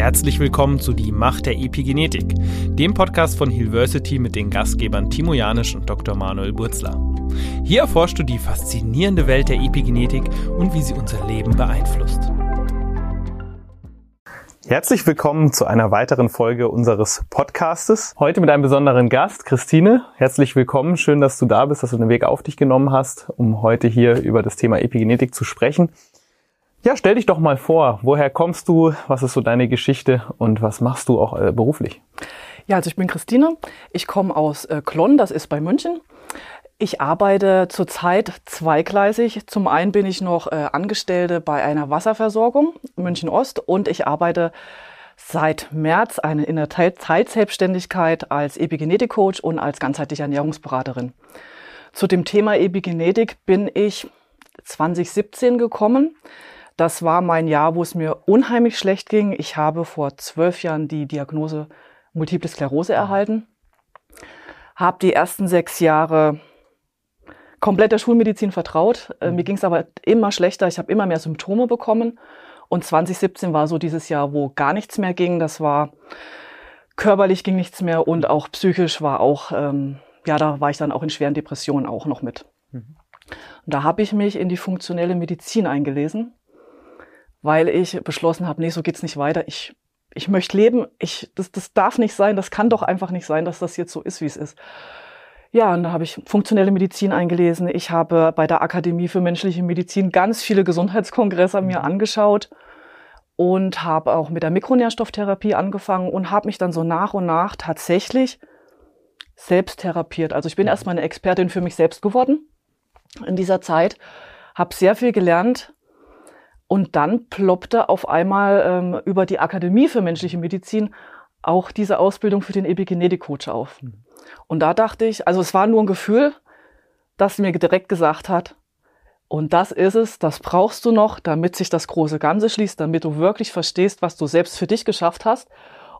Herzlich willkommen zu Die Macht der Epigenetik, dem Podcast von Hillversity mit den Gastgebern Timo Janisch und Dr. Manuel Burzler. Hier erforschst du die faszinierende Welt der Epigenetik und wie sie unser Leben beeinflusst. Herzlich willkommen zu einer weiteren Folge unseres Podcastes. Heute mit einem besonderen Gast, Christine. Herzlich willkommen. Schön, dass du da bist, dass du den Weg auf dich genommen hast, um heute hier über das Thema Epigenetik zu sprechen. Ja, stell dich doch mal vor. Woher kommst du? Was ist so deine Geschichte und was machst du auch äh, beruflich? Ja, also ich bin Christine. Ich komme aus äh, Klonn, das ist bei München. Ich arbeite zurzeit zweigleisig. Zum einen bin ich noch äh, Angestellte bei einer Wasserversorgung München Ost und ich arbeite seit März eine in der Teilzeitselbstständigkeit als Epigenetik-Coach und als ganzheitliche Ernährungsberaterin. Zu dem Thema Epigenetik bin ich 2017 gekommen. Das war mein Jahr, wo es mir unheimlich schlecht ging. Ich habe vor zwölf Jahren die Diagnose Multiple Sklerose erhalten, habe die ersten sechs Jahre komplett der Schulmedizin vertraut. Äh, mir ging es aber immer schlechter. Ich habe immer mehr Symptome bekommen. Und 2017 war so dieses Jahr, wo gar nichts mehr ging. Das war körperlich ging nichts mehr und auch psychisch war auch, ähm, ja, da war ich dann auch in schweren Depressionen auch noch mit. Mhm. Und da habe ich mich in die funktionelle Medizin eingelesen weil ich beschlossen habe, nee, so geht's nicht weiter. Ich, ich möchte leben. Ich, das, das darf nicht sein. Das kann doch einfach nicht sein, dass das jetzt so ist, wie es ist. Ja, und da habe ich funktionelle Medizin eingelesen. Ich habe bei der Akademie für menschliche Medizin ganz viele Gesundheitskongresse mir mhm. angeschaut und habe auch mit der Mikronährstofftherapie angefangen und habe mich dann so nach und nach tatsächlich selbst therapiert. Also ich bin mhm. erstmal eine Expertin für mich selbst geworden in dieser Zeit, habe sehr viel gelernt, und dann ploppte auf einmal ähm, über die Akademie für menschliche Medizin auch diese Ausbildung für den Epigenetik-Coach auf. Mhm. Und da dachte ich, also es war nur ein Gefühl, das mir direkt gesagt hat, und das ist es, das brauchst du noch, damit sich das große Ganze schließt, damit du wirklich verstehst, was du selbst für dich geschafft hast,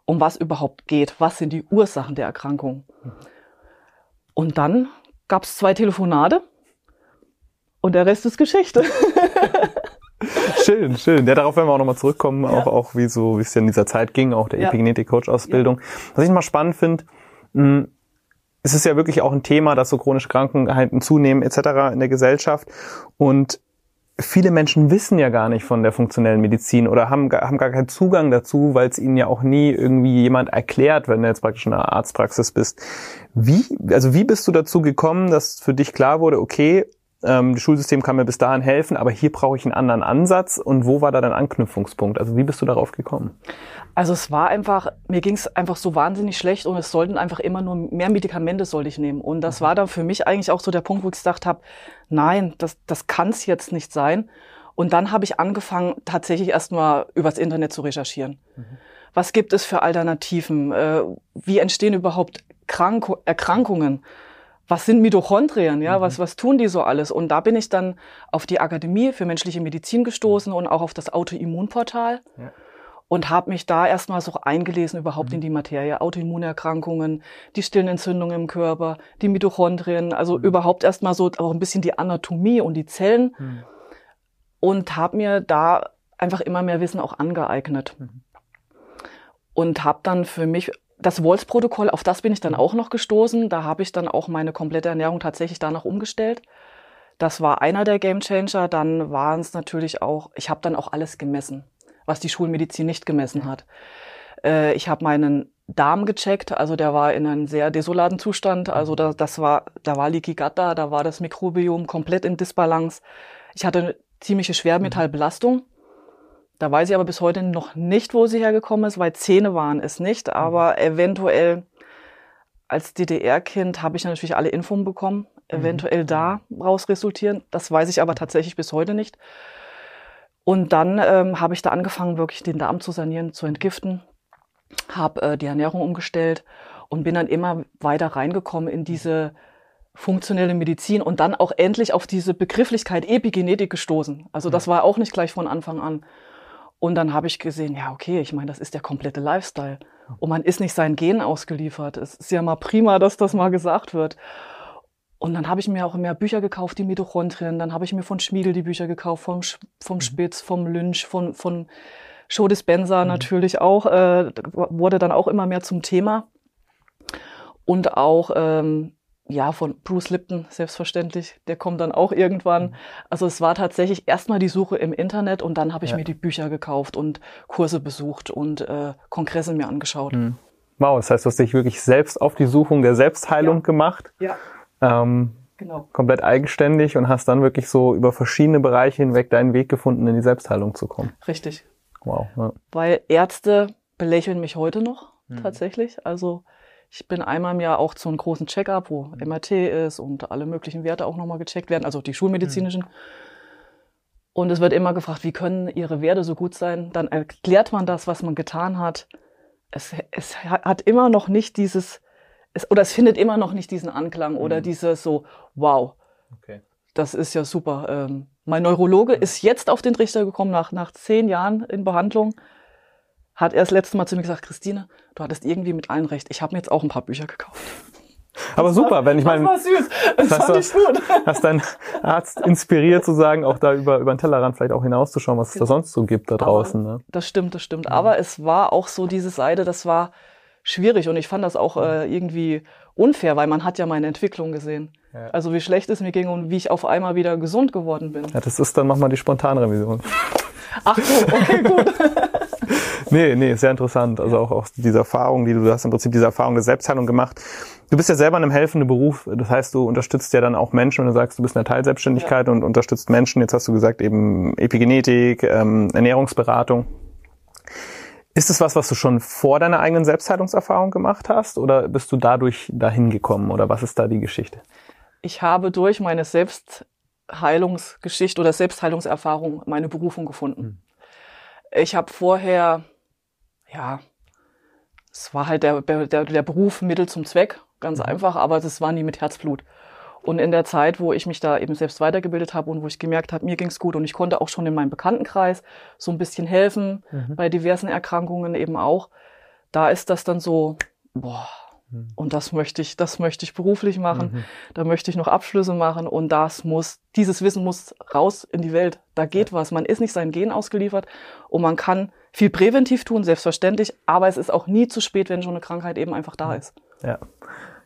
um was überhaupt geht, was sind die Ursachen der Erkrankung. Mhm. Und dann gab es zwei Telefonate und der Rest ist Geschichte. schön, schön. Ja, darauf werden wir auch nochmal zurückkommen, ja. auch, auch wie so, wie es ja in dieser Zeit ging, auch der ja. Epigenetik-Coach-Ausbildung. Ja. Was ich nochmal spannend finde, hm, es ist ja wirklich auch ein Thema, dass so chronische Krankheiten zunehmen etc. in der Gesellschaft und viele Menschen wissen ja gar nicht von der funktionellen Medizin oder haben, haben gar keinen Zugang dazu, weil es ihnen ja auch nie irgendwie jemand erklärt, wenn du jetzt praktisch in einer Arztpraxis bist. Wie, also wie bist du dazu gekommen, dass für dich klar wurde, okay, ähm, das Schulsystem kann mir bis dahin helfen, aber hier brauche ich einen anderen Ansatz. Und wo war da dein Anknüpfungspunkt? Also wie bist du darauf gekommen? Also es war einfach, mir ging es einfach so wahnsinnig schlecht und es sollten einfach immer nur mehr Medikamente sollte ich nehmen. Und das mhm. war dann für mich eigentlich auch so der Punkt, wo ich gesagt habe, nein, das, das kann es jetzt nicht sein. Und dann habe ich angefangen, tatsächlich erstmal übers Internet zu recherchieren. Mhm. Was gibt es für Alternativen? Äh, wie entstehen überhaupt Krank Erkrankungen? Was sind Mitochondrien, ja, mhm. was, was tun die so alles? Und da bin ich dann auf die Akademie für menschliche Medizin gestoßen und auch auf das Autoimmunportal ja. und habe mich da erstmal so eingelesen überhaupt mhm. in die Materie. Autoimmunerkrankungen, die stillen Entzündungen im Körper, die Mitochondrien, also mhm. überhaupt erstmal so auch ein bisschen die Anatomie und die Zellen mhm. und habe mir da einfach immer mehr Wissen auch angeeignet. Mhm. Und habe dann für mich das Walls-Protokoll, auf das bin ich dann auch noch gestoßen. Da habe ich dann auch meine komplette Ernährung tatsächlich danach umgestellt. Das war einer der Gamechanger. Dann waren es natürlich auch, ich habe dann auch alles gemessen, was die Schulmedizin nicht gemessen hat. Äh, ich habe meinen Darm gecheckt, also der war in einem sehr desolaten Zustand. Also da, das war, da war Leaky Gut da, da war das Mikrobiom komplett in Disbalance. Ich hatte eine ziemliche Schwermetallbelastung. Da weiß ich aber bis heute noch nicht, wo sie hergekommen ist, weil Zähne waren es nicht. Mhm. Aber eventuell als DDR-Kind habe ich natürlich alle Infos bekommen, mhm. eventuell da raus resultieren. Das weiß ich aber tatsächlich bis heute nicht. Und dann ähm, habe ich da angefangen, wirklich den Darm zu sanieren, zu entgiften, habe äh, die Ernährung umgestellt und bin dann immer weiter reingekommen in diese funktionelle Medizin und dann auch endlich auf diese Begrifflichkeit Epigenetik gestoßen. Also das war auch nicht gleich von Anfang an. Und dann habe ich gesehen, ja, okay, ich meine, das ist der komplette Lifestyle. Und man ist nicht seinen Genen ausgeliefert. Es ist ja mal prima, dass das mal gesagt wird. Und dann habe ich mir auch mehr Bücher gekauft, die Mitochondrien. Dann habe ich mir von Schmiedel die Bücher gekauft, vom, vom mhm. Spitz, vom Lynch, von, von Joe Dispenza mhm. natürlich auch, äh, wurde dann auch immer mehr zum Thema. Und auch ähm, ja, von Bruce Lipton, selbstverständlich. Der kommt dann auch irgendwann. Also es war tatsächlich erstmal die Suche im Internet und dann habe ich ja. mir die Bücher gekauft und Kurse besucht und äh, Kongresse mir angeschaut. Mhm. Wow, das heißt, du hast dich wirklich selbst auf die Suchung der Selbstheilung ja. gemacht. Ja. Ähm, genau. Komplett eigenständig und hast dann wirklich so über verschiedene Bereiche hinweg deinen Weg gefunden, in die Selbstheilung zu kommen. Richtig. Wow. Ja. Weil Ärzte belächeln mich heute noch, mhm. tatsächlich. Also ich bin einmal im Jahr auch zu einem großen Check-up, wo MRT ist und alle möglichen Werte auch nochmal gecheckt werden, also die schulmedizinischen. Und es wird immer gefragt, wie können Ihre Werte so gut sein? Dann erklärt man das, was man getan hat. Es, es hat immer noch nicht dieses, es, oder es findet immer noch nicht diesen Anklang oder mhm. dieses so, wow, okay. das ist ja super. Ähm, mein Neurologe mhm. ist jetzt auf den Trichter gekommen, nach, nach zehn Jahren in Behandlung hat er das letzte Mal zu mir gesagt, Christine, du hattest irgendwie mit allen recht. Ich habe mir jetzt auch ein paar Bücher gekauft. Aber das super, war, wenn ich meine. Das war süß. Das fand ich gut. Hast deinen Arzt inspiriert zu sagen, auch da über, über den Tellerrand vielleicht auch hinauszuschauen, was es da genau. sonst so gibt da draußen. Ne? Das stimmt, das stimmt. Aber es war auch so diese Seite, das war schwierig und ich fand das auch äh, irgendwie unfair, weil man hat ja meine Entwicklung gesehen. Ja. Also wie schlecht es mir ging und wie ich auf einmal wieder gesund geworden bin. Ja, das ist dann nochmal die Spontanrevision. Ach so, okay, gut. nee, nee, sehr interessant. Also auch, auch diese Erfahrung, die du, du hast im Prinzip diese Erfahrung der Selbstheilung gemacht. Du bist ja selber in einem helfenden Beruf. Das heißt, du unterstützt ja dann auch Menschen, wenn du sagst, du bist in der Teilselbstständigkeit ja. und unterstützt Menschen. Jetzt hast du gesagt, eben Epigenetik, ähm, Ernährungsberatung. Ist es was, was du schon vor deiner eigenen Selbstheilungserfahrung gemacht hast oder bist du dadurch dahin gekommen oder was ist da die Geschichte? Ich habe durch meine Selbstheilungsgeschichte oder Selbstheilungserfahrung meine Berufung gefunden. Hm. Ich habe vorher, ja, es war halt der, der, der Beruf Mittel zum Zweck, ganz mhm. einfach, aber das war nie mit Herzblut. Und in der Zeit, wo ich mich da eben selbst weitergebildet habe und wo ich gemerkt habe, mir ging's gut und ich konnte auch schon in meinem Bekanntenkreis so ein bisschen helfen, mhm. bei diversen Erkrankungen eben auch, da ist das dann so, boah, mhm. und das möchte ich, das möchte ich beruflich machen, mhm. da möchte ich noch Abschlüsse machen und das muss, dieses Wissen muss raus in die Welt. Da geht was. Man ist nicht seinen Gen ausgeliefert und man kann viel präventiv tun, selbstverständlich, aber es ist auch nie zu spät, wenn schon eine Krankheit eben einfach da ist. Ja.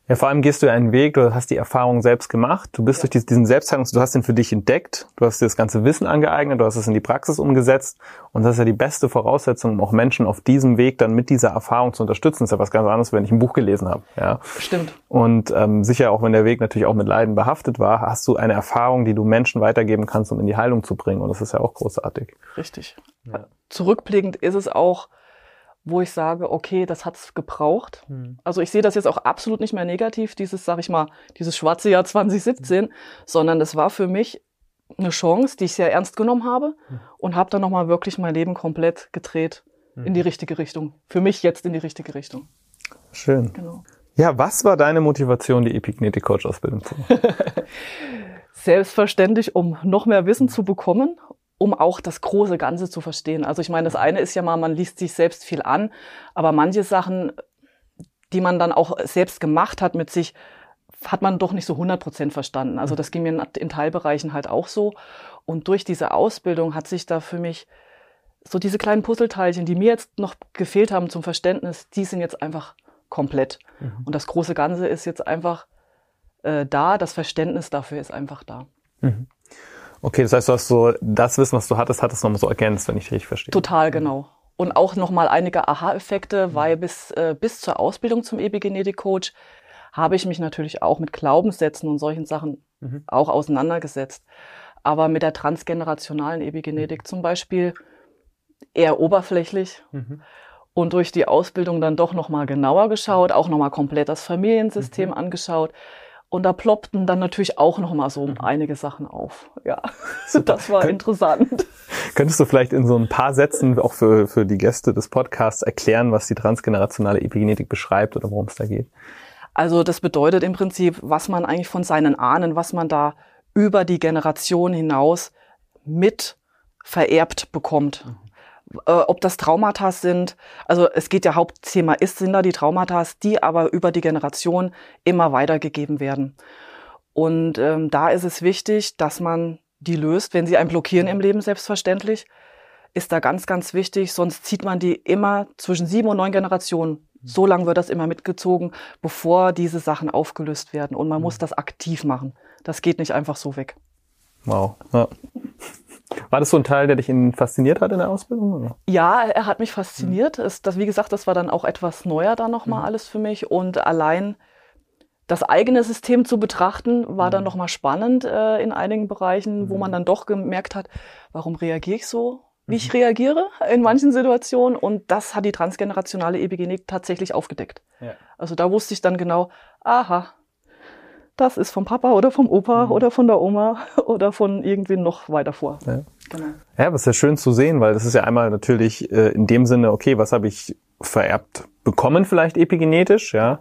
Ja, vor allem gehst du einen Weg, du hast die Erfahrung selbst gemacht, du bist ja. durch diesen Selbstheilungs, du hast den für dich entdeckt, du hast dir das ganze Wissen angeeignet, du hast es in die Praxis umgesetzt und das ist ja die beste Voraussetzung, um auch Menschen auf diesem Weg dann mit dieser Erfahrung zu unterstützen. Das ist ja was ganz anderes, wenn ich ein Buch gelesen habe. Ja. Stimmt. Und ähm, sicher auch, wenn der Weg natürlich auch mit Leiden behaftet war, hast du eine Erfahrung, die du Menschen weitergeben kannst, um in die Heilung zu bringen und das ist ja auch großartig. Richtig. Ja. Zurückblickend ist es auch wo ich sage, okay, das hat's gebraucht. Hm. Also ich sehe das jetzt auch absolut nicht mehr negativ, dieses, sag ich mal, dieses schwarze Jahr 2017, hm. sondern es war für mich eine Chance, die ich sehr ernst genommen habe hm. und habe dann nochmal wirklich mein Leben komplett gedreht hm. in die richtige Richtung. Für mich jetzt in die richtige Richtung. Schön. Genau. Ja, was war deine Motivation, die Epigenetik Coach Ausbildung zu machen? Selbstverständlich, um noch mehr Wissen zu bekommen um auch das große Ganze zu verstehen. Also ich meine, das eine ist ja mal, man liest sich selbst viel an, aber manche Sachen, die man dann auch selbst gemacht hat mit sich, hat man doch nicht so 100 Prozent verstanden. Also das ging mir in Teilbereichen halt auch so. Und durch diese Ausbildung hat sich da für mich so diese kleinen Puzzleteilchen, die mir jetzt noch gefehlt haben zum Verständnis, die sind jetzt einfach komplett. Mhm. Und das große Ganze ist jetzt einfach äh, da, das Verständnis dafür ist einfach da. Mhm. Okay, das heißt, du hast so das Wissen, was du hattest, hattest nochmal so ergänzt, wenn ich richtig verstehe. Total, genau. Und auch nochmal einige Aha-Effekte, mhm. weil bis, äh, bis zur Ausbildung zum Epigenetik-Coach habe ich mich natürlich auch mit Glaubenssätzen und solchen Sachen mhm. auch auseinandergesetzt. Aber mit der transgenerationalen Epigenetik mhm. zum Beispiel eher oberflächlich. Mhm. Und durch die Ausbildung dann doch nochmal genauer geschaut, auch nochmal komplett das Familiensystem mhm. angeschaut und da ploppten dann natürlich auch noch mal so mhm. einige Sachen auf. Ja, Super. das war Kön interessant. Könntest du vielleicht in so ein paar Sätzen auch für, für die Gäste des Podcasts erklären, was die transgenerationale Epigenetik beschreibt oder worum es da geht? Also das bedeutet im Prinzip, was man eigentlich von seinen Ahnen, was man da über die Generation hinaus mit vererbt bekommt. Mhm äh, ob das Traumata sind. Also es geht ja Hauptthema ist, sind da die Traumata, die aber über die Generation immer weitergegeben werden. Und ähm, da ist es wichtig, dass man die löst, wenn sie einen blockieren im Leben, selbstverständlich. ist da ganz, ganz wichtig. Sonst zieht man die immer zwischen sieben und neun Generationen. So lange wird das immer mitgezogen, bevor diese Sachen aufgelöst werden. Und man muss das aktiv machen. Das geht nicht einfach so weg. Wow. Ja. War das so ein Teil, der dich fasziniert hat in der Ausbildung? Oder? Ja, er hat mich fasziniert. Mhm. Das, wie gesagt, das war dann auch etwas neuer dann nochmal mhm. alles für mich. Und allein das eigene System zu betrachten, war dann mhm. nochmal spannend äh, in einigen Bereichen, wo man mhm. dann doch gemerkt hat, warum reagiere ich so, wie ich mhm. reagiere in manchen Situationen. Und das hat die transgenerationale Epigenetik tatsächlich aufgedeckt. Ja. Also da wusste ich dann genau, aha, das ist vom Papa oder vom Opa mhm. oder von der Oma oder von irgendwie noch weiter vor. Ja. Genau. Ja, aber ist ja schön zu sehen, weil das ist ja einmal natürlich äh, in dem Sinne, okay, was habe ich vererbt bekommen vielleicht epigenetisch, ja,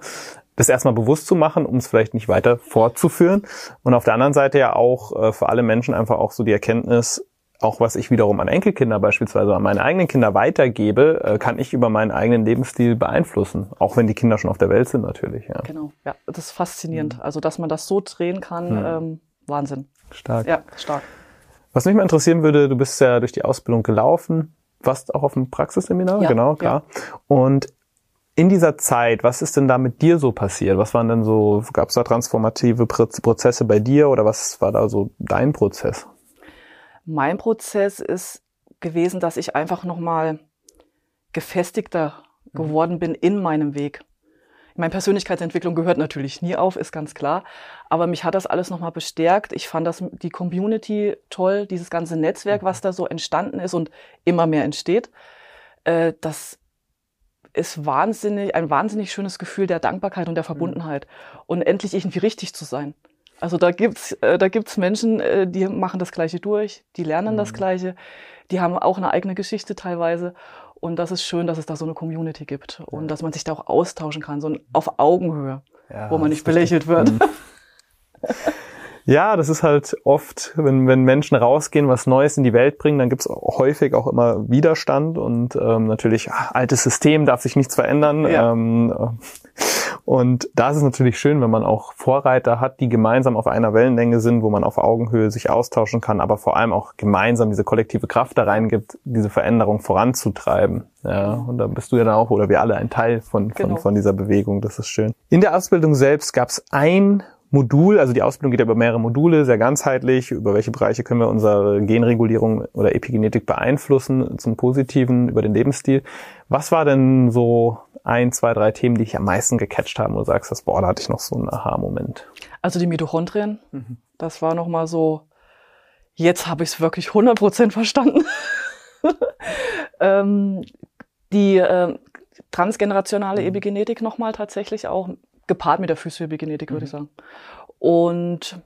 das erstmal bewusst zu machen, um es vielleicht nicht weiter fortzuführen. Und auf der anderen Seite ja auch äh, für alle Menschen einfach auch so die Erkenntnis, auch was ich wiederum an Enkelkinder beispielsweise an meine eigenen Kinder weitergebe, äh, kann ich über meinen eigenen Lebensstil beeinflussen. Auch wenn die Kinder schon auf der Welt sind natürlich. Ja. Genau, ja, das ist faszinierend. Mhm. Also, dass man das so drehen kann, mhm. ähm, Wahnsinn. Stark. Ja, stark. Was mich mal interessieren würde, du bist ja durch die Ausbildung gelaufen, warst auch auf dem Praxisseminar, ja, genau, klar. Ja. Und in dieser Zeit, was ist denn da mit dir so passiert? Was waren denn so, gab es da transformative Prozesse bei dir oder was war da so dein Prozess? Mein Prozess ist gewesen, dass ich einfach nochmal gefestigter mhm. geworden bin in meinem Weg. Meine Persönlichkeitsentwicklung gehört natürlich nie auf, ist ganz klar. Aber mich hat das alles nochmal bestärkt. Ich fand das, die Community toll, dieses ganze Netzwerk, mhm. was da so entstanden ist und immer mehr entsteht. Äh, das ist wahnsinnig, ein wahnsinnig schönes Gefühl der Dankbarkeit und der mhm. Verbundenheit. Und endlich irgendwie richtig zu sein. Also da gibt's, äh, da gibt's Menschen, äh, die machen das Gleiche durch, die lernen mhm. das Gleiche, die haben auch eine eigene Geschichte teilweise. Und das ist schön, dass es da so eine Community gibt und dass man sich da auch austauschen kann, so auf Augenhöhe, ja, wo man nicht belächelt wird. Mhm. Ja, das ist halt oft, wenn, wenn Menschen rausgehen, was Neues in die Welt bringen, dann gibt's häufig auch immer Widerstand und ähm, natürlich, ach, altes System darf sich nichts verändern. Ja. Ähm, und da ist es natürlich schön, wenn man auch Vorreiter hat, die gemeinsam auf einer Wellenlänge sind, wo man auf Augenhöhe sich austauschen kann, aber vor allem auch gemeinsam diese kollektive Kraft da reingibt, diese Veränderung voranzutreiben. Ja, und da bist du ja dann auch, oder wir alle ein Teil von, von, genau. von dieser Bewegung. Das ist schön. In der Ausbildung selbst gab es ein Modul, also die Ausbildung geht ja über mehrere Module, sehr ganzheitlich, über welche Bereiche können wir unsere Genregulierung oder Epigenetik beeinflussen zum Positiven, über den Lebensstil. Was war denn so ein, zwei, drei Themen, die dich am meisten gecatcht haben, wo du sagst, das, boah, da hatte ich noch so einen Aha-Moment? Also die Mitochondrien, mhm. das war nochmal so, jetzt habe ich es wirklich 100% verstanden. ähm, die äh, transgenerationale mhm. Epigenetik nochmal tatsächlich auch gepaart mit der Physioepigenetik, würde mhm. ich sagen. Und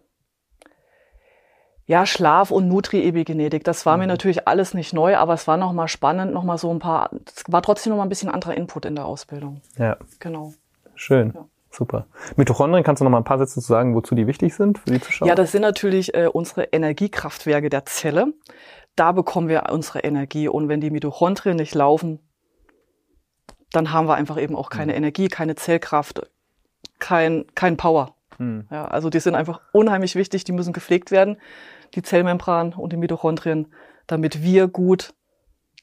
ja, Schlaf und Nutri-Epigenetik, das war mhm. mir natürlich alles nicht neu, aber es war nochmal spannend, nochmal so ein paar, es war trotzdem nochmal ein bisschen anderer Input in der Ausbildung. Ja. Genau. Schön. Ja. Super. Mitochondrien, kannst du noch mal ein paar Sätze zu sagen, wozu die wichtig sind für die Zuschauer? Ja, das sind natürlich äh, unsere Energiekraftwerke der Zelle. Da bekommen wir unsere Energie. Und wenn die Mitochondrien nicht laufen, dann haben wir einfach eben auch keine mhm. Energie, keine Zellkraft, kein, kein Power. Hm. Ja, also die sind einfach unheimlich wichtig, die müssen gepflegt werden, die Zellmembran und die Mitochondrien, damit wir gut,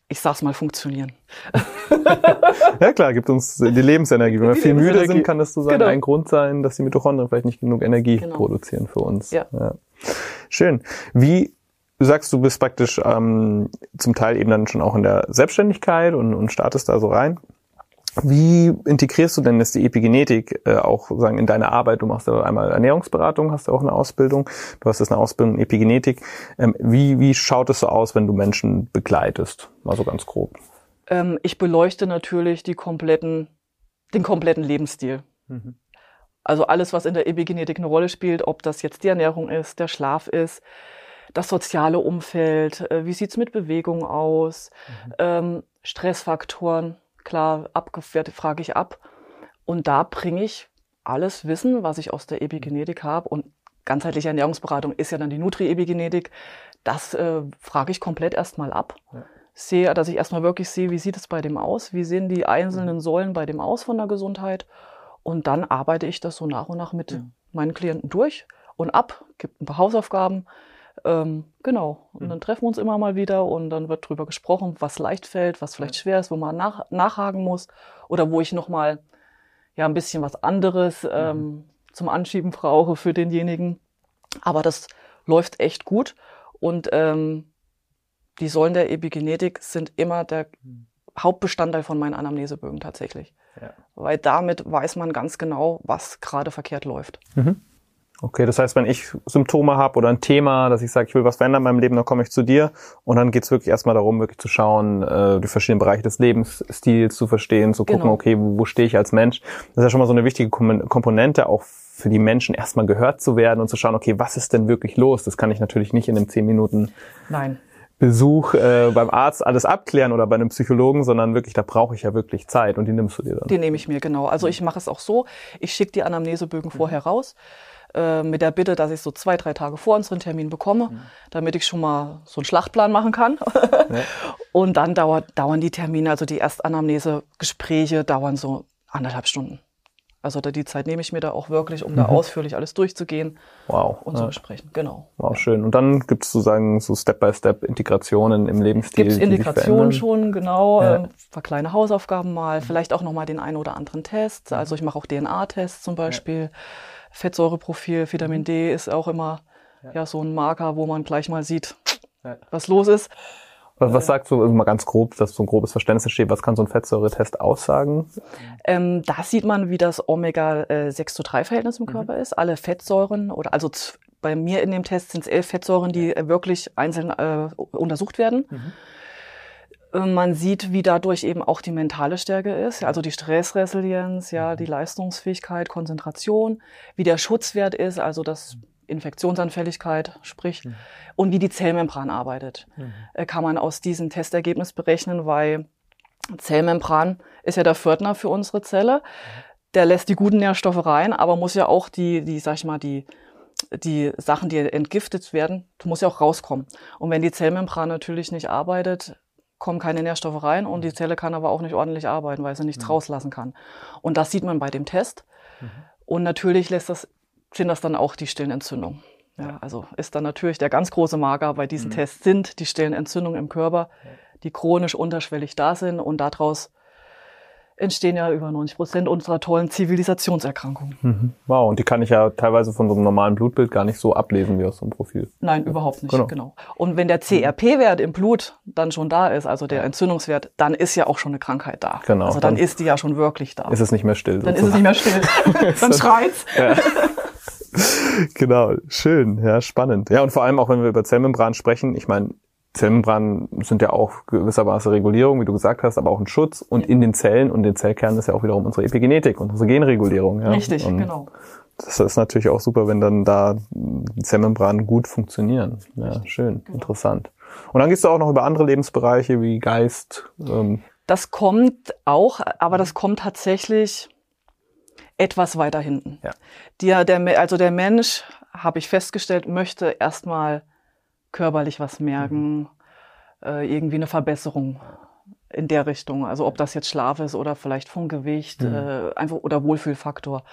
ich sag's mal, funktionieren. ja klar, gibt uns die Lebensenergie. Wenn wir viel müde sind, kann das so sein, genau. ein Grund sein, dass die Mitochondrien vielleicht nicht genug Energie genau. produzieren für uns. Ja. ja. Schön. Wie Du sagst, du bist praktisch ähm, zum Teil eben dann schon auch in der Selbstständigkeit und, und startest da so rein. Wie integrierst du denn jetzt die Epigenetik äh, auch sagen in deine Arbeit? Du machst ja einmal Ernährungsberatung, hast du auch eine Ausbildung, du hast jetzt eine Ausbildung in Epigenetik. Ähm, wie, wie schaut es so aus, wenn du Menschen begleitest? Mal so ganz grob. Ähm, ich beleuchte natürlich die kompletten, den kompletten Lebensstil. Mhm. Also alles, was in der Epigenetik eine Rolle spielt, ob das jetzt die Ernährung ist, der Schlaf ist, das soziale Umfeld, äh, wie sieht's mit Bewegung aus, mhm. ähm, Stressfaktoren klar abgewertet, frage ich ab. Und da bringe ich alles Wissen, was ich aus der Epigenetik habe und ganzheitliche Ernährungsberatung ist ja dann die Nutri-Epigenetik. Das äh, frage ich komplett erstmal ab. Ja. Sehe, dass ich erstmal wirklich sehe, wie sieht es bei dem aus, wie sehen die einzelnen Säulen bei dem aus von der Gesundheit. Und dann arbeite ich das so nach und nach mit ja. meinen Klienten durch und ab, gibt ein paar Hausaufgaben, Ähm, genau. Und dann treffen wir uns immer mal wieder und dann wird drüber gesprochen, was leicht fällt, was vielleicht schwer ist, wo man nach, nachhaken muss oder wo ich nochmal ja ein bisschen was anderes ähm, zum Anschieben brauche für denjenigen. Aber das läuft echt gut und ähm, die Säulen der Epigenetik sind immer der Hauptbestandteil von meinen Anamnesebögen tatsächlich. Ja. Weil damit weiß man ganz genau, was gerade verkehrt läuft. Mhm. Okay, das heißt, wenn ich Symptome habe oder ein Thema, dass ich sage, ich will was verändern in meinem Leben, dann komme ich zu dir und dann geht's wirklich erstmal darum, wirklich zu schauen, äh, die verschiedenen Bereiche des Lebensstils zu verstehen, zu gucken, genau. okay, wo, wo stehe ich als Mensch. Das ist ja schon mal so eine wichtige Komponente, auch für die Menschen erstmal gehört zu werden und zu schauen, okay, was ist denn wirklich los? Das kann ich natürlich nicht in einem zehn Minuten Nein. Besuch äh, beim Arzt alles abklären oder bei einem Psychologen, sondern wirklich, da brauche ich ja wirklich Zeit und die nimmst du dir dann. Die nehme ich mir, genau. Also ich mache es auch so, ich schicke die Anamnesebögen mhm. vorher raus äh, mit der Bitte, dass ich so zwei, drei Tage vor unseren Termin bekomme, mhm. damit ich schon mal so einen Schlachtplan machen kann. ja. Und dann dauert, dauern die Termine, also die Erstanamnese-Gespräche dauern so anderthalb Stunden. Also da, die Zeit nehme ich mir da auch wirklich, um mhm. da ausführlich alles durchzugehen wow. und ja. zu besprechen. Genau. Wow, schön. Und dann gibt es sozusagen so Step-by-Step-Integrationen im Lebensstil. Gibt es Integrationen schon, genau. Ja. Ein paar kleine Hausaufgaben mal, vielleicht auch nochmal den einen oder anderen Test. Mhm. Also ich mache auch DNA-Tests zum Beispiel. Ja. Fettsäureprofil, Vitamin mhm. D ist auch immer ja. so ein Marker, wo man gleich mal sieht, was los ist. Was, was sagst du, also mal ganz grob, dass so ein grobes Verständnis entsteht, was kann so ein Fettsäuretest aussagen? Ähm, da sieht man, wie das Omega-6 zu 3 Verhältnis im mhm. Körper ist. Alle Fettsäuren oder also bei mir in dem Test sind es elf Fettsäuren, die äh, wirklich einzeln äh, untersucht werden. Mhm. Äh, man sieht, wie dadurch eben auch die mentale Stärke ist, also die Stressresilienz, ja, mhm. die Leistungsfähigkeit, Konzentration, wie der Schutzwert ist, also das Infektionsanfälligkeit spricht mhm. und wie die Zellmembran arbeitet, mhm. Äh, kann man aus diesem Testergebnis berechnen, weil Zellmembran ist ja der Fördner für unsere Zelle. Der lässt die guten Nährstoffe rein, aber muss ja auch die, die, sag ich mal, die, die Sachen, die entgiftet werden, muss ja auch rauskommen. Und wenn die Zellmembran natürlich nicht arbeitet, kommen keine Nährstoffe rein und die mhm. Zelle kann aber auch nicht ordentlich arbeiten, weil sie nichts mhm. rauslassen kann. Und das sieht man bei dem Test. Mhm. Und natürlich lässt das sind das dann auch die stillen Entzündungen. Ja, also ist dann natürlich der ganz große Marker bei diesen mhm. Tests sind die stillen Entzündungen im Körper, die chronisch unterschwellig da sind und daraus entstehen ja über 90 Prozent unserer tollen Zivilisationserkrankungen. Mhm. Wow, und die kann ich ja teilweise von so einem normalen Blutbild gar nicht so ablesen wie aus so einem Profil. Nein, überhaupt nicht, genau. genau. Und wenn der CRP-Wert im Blut dann schon da ist, also der Entzündungswert, dann ist ja auch schon eine Krankheit da. Genau. Also dann, dann ist die ja schon wirklich da. Ist es nicht mehr still. Dann ist es nicht mehr still. dann schreit's. Ja. genau, schön, ja, spannend. Ja, und vor allem auch, wenn wir über Zellmembran sprechen, ich meine, Zellmembranen sind ja auch gewissermaßen Regulierung, wie du gesagt hast, aber auch ein Schutz. Und ja. in den Zellen und den Zellkernen ist ja auch wiederum unsere Epigenetik und unsere Genregulierung. Ja. Richtig, und genau. Das ist natürlich auch super, wenn dann da Zellmembranen gut funktionieren. Ja, schön, genau. interessant. Und dann gehst du auch noch über andere Lebensbereiche wie Geist. Ähm. Das kommt auch, aber das kommt tatsächlich etwas weiter hinten. Ja. Die, der, also der Mensch, habe ich festgestellt, möchte erstmal körperlich was merken, mhm. äh, irgendwie eine Verbesserung in der Richtung. Also ob das jetzt Schlaf ist oder vielleicht vom Gewicht, mhm. äh, einfach oder Wohlfühlfaktor.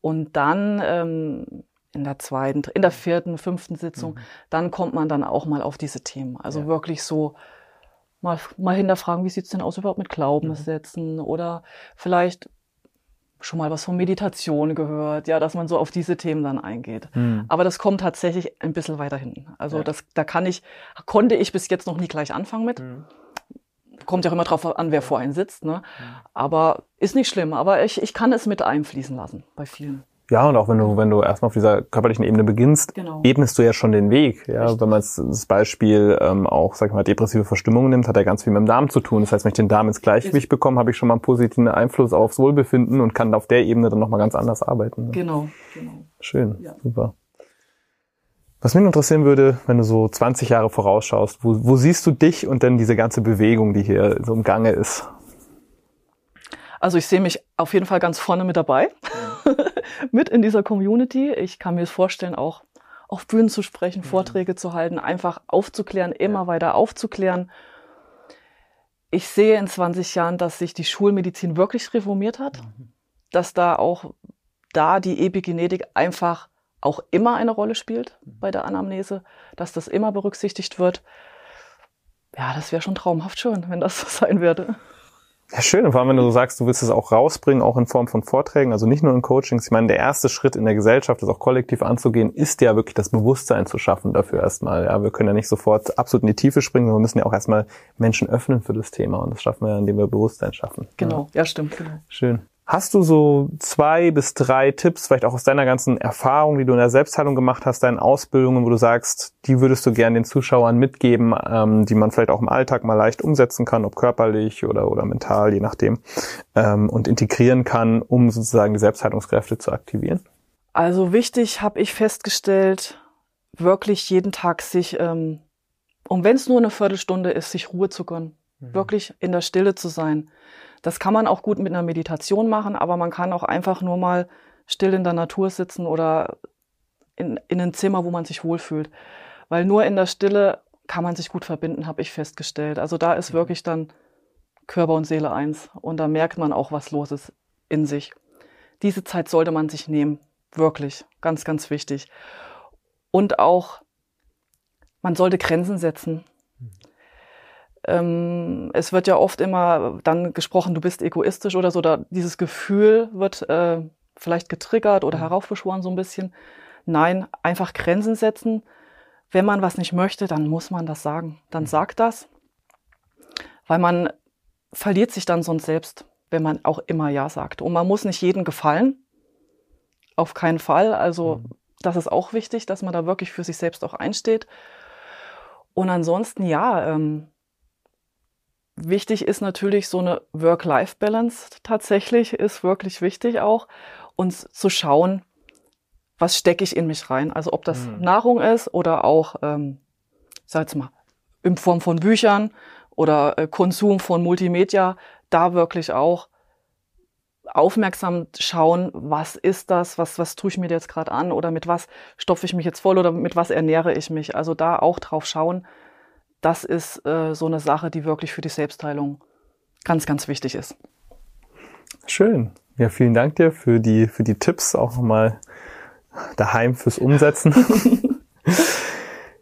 Und dann ähm, in der zweiten, in der vierten, fünften Sitzung, mhm. dann kommt man dann auch mal auf diese Themen. Also ja. wirklich so mal, mal hinterfragen, wie sieht's denn aus überhaupt mit Glaubenssätzen mhm. oder vielleicht schon mal was von Meditation gehört, ja, dass man so auf diese Themen dann eingeht. Mhm. Aber das kommt tatsächlich ein bisschen weiter hinten. Also ja. das, da kann ich, konnte ich bis jetzt noch nie gleich anfangen mit. Mhm. Kommt ja auch immer drauf an, wer vor einen sitzt, ne? Mhm. Aber ist nicht schlimm. Aber ich, ich kann es mit einfließen lassen bei vielen. Ja, und auch wenn du, wenn du erstmal auf dieser körperlichen Ebene beginnst, genau. ebnest du ja schon den Weg. Ja, Richtig. wenn man das Beispiel ähm, auch, sag ich mal, depressive Verstimmung nimmt, hat er ganz viel mit dem Darm zu tun. Das heißt, wenn ich den Darm ins Gleichgewicht bekomme, habe ich schon mal einen positiven Einfluss aufs Wohlbefinden und kann auf der Ebene dann nochmal ganz anders arbeiten. Ne? Genau, genau. Schön, ja. super. Was mich interessieren würde, wenn du so 20 Jahre vorausschaust, wo, wo siehst du dich und dann diese ganze Bewegung, die hier so im Gange ist? Also ich sehe mich auf jeden Fall ganz vorne mit dabei, ja. mit in dieser Community. Ich kann mir vorstellen, auch auf Bühnen zu sprechen, mhm. Vorträge zu halten, einfach aufzuklären, immer ja. weiter aufzuklären. Ich sehe in 20 Jahren, dass sich die Schulmedizin wirklich reformiert hat, mhm. dass da auch da die Epigenetik einfach auch immer eine Rolle spielt bei der Anamnese, dass das immer berücksichtigt wird. Ja, das wäre schon traumhaft schön, wenn das so sein würde. Ja, schön. Und vor allem, wenn du so sagst, du willst es auch rausbringen, auch in Form von Vorträgen, also nicht nur in Coachings. Ich meine, der erste Schritt in der Gesellschaft, das auch kollektiv anzugehen, ist ja wirklich das Bewusstsein zu schaffen dafür erstmal. Ja, wir können ja nicht sofort absolut in die Tiefe springen, sondern wir müssen ja auch erstmal Menschen öffnen für das Thema. Und das schaffen wir, indem wir Bewusstsein schaffen. Genau, ja, ja stimmt. Genau. Schön. Hast du so zwei bis drei Tipps, vielleicht auch aus deiner ganzen Erfahrung, die du in der Selbstheilung gemacht hast, deinen Ausbildungen, wo du sagst, die würdest du gerne den Zuschauern mitgeben, ähm, die man vielleicht auch im Alltag mal leicht umsetzen kann, ob körperlich oder, oder mental, je nachdem, ähm, und integrieren kann, um sozusagen die Selbstheilungskräfte zu aktivieren? Also wichtig habe ich festgestellt, wirklich jeden Tag sich, ähm, und wenn es nur eine Viertelstunde ist, sich Ruhe zu gönnen, mhm. wirklich in der Stille zu sein das kann man auch gut mit einer Meditation machen, aber man kann auch einfach nur mal still in der Natur sitzen oder in, in ein Zimmer, wo man sich wohlfühlt. Weil nur in der Stille kann man sich gut verbinden, habe ich festgestellt. Also da ist mhm. wirklich dann Körper und Seele eins. Und da merkt man auch, was los ist in sich. Diese Zeit sollte man sich nehmen. Wirklich. Ganz, ganz wichtig. Und auch, man sollte Grenzen setzen. Ähm, es wird ja oft immer dann gesprochen, du bist egoistisch oder so, da dieses Gefühl wird äh, vielleicht getriggert oder mhm. heraufbeschworen so ein bisschen. Nein, einfach Grenzen setzen. Wenn man was nicht möchte, dann muss man das sagen. Dann mhm. sagt das, weil man verliert sich dann sonst selbst, wenn man auch immer Ja sagt. Und man muss nicht jedem gefallen. Auf keinen Fall. Also mhm. das ist auch wichtig, dass man da wirklich für sich selbst auch einsteht. Und ansonsten, ja, ähm, Wichtig ist natürlich so eine Work-Life-Balance tatsächlich, ist wirklich wichtig auch, uns zu schauen, was stecke ich in mich rein. Also ob das mhm. Nahrung ist oder auch, ähm, sag jetzt mal, in Form von Büchern oder äh, Konsum von Multimedia, da wirklich auch aufmerksam schauen, was ist das, was, was tue ich mir jetzt gerade an oder mit was stopfe ich mich jetzt voll oder mit was ernähre ich mich. Also da auch drauf schauen, das ist äh, so eine Sache, die wirklich für die Selbstheilung ganz, ganz wichtig ist. Schön. Ja, vielen Dank dir für die, für die Tipps, auch nochmal daheim fürs Umsetzen.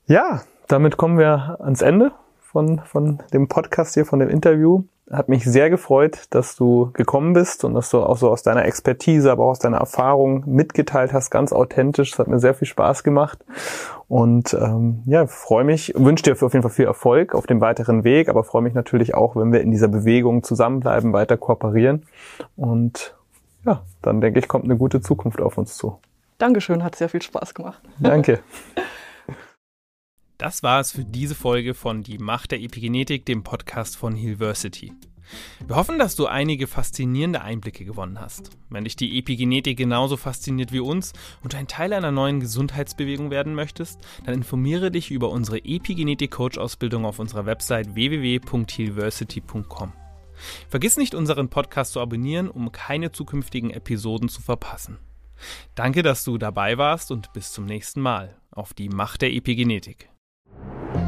ja, damit kommen wir ans Ende von, von dem Podcast hier, von dem Interview. Hat mich sehr gefreut, dass du gekommen bist und dass du auch so aus deiner Expertise, aber auch aus deiner Erfahrung mitgeteilt hast, ganz authentisch. Das hat mir sehr viel Spaß gemacht. Und ähm, ja, freue mich, wünsche dir auf jeden Fall viel Erfolg auf dem weiteren Weg, aber freue mich natürlich auch, wenn wir in dieser Bewegung zusammenbleiben, weiter kooperieren. Und ja, dann denke ich, kommt eine gute Zukunft auf uns zu. Dankeschön, hat sehr viel Spaß gemacht. Danke. Das war es für diese Folge von Die Macht der Epigenetik, dem Podcast von Healversity. Wir hoffen, dass du einige faszinierende Einblicke gewonnen hast. Wenn dich die Epigenetik genauso fasziniert wie uns und ein Teil einer neuen Gesundheitsbewegung werden möchtest, dann informiere dich über unsere Epigenetik-Coach-Ausbildung auf unserer Website www.healversity.com. Vergiss nicht, unseren Podcast zu abonnieren, um keine zukünftigen Episoden zu verpassen. Danke, dass du dabei warst und bis zum nächsten Mal auf die Macht der Epigenetik. thank you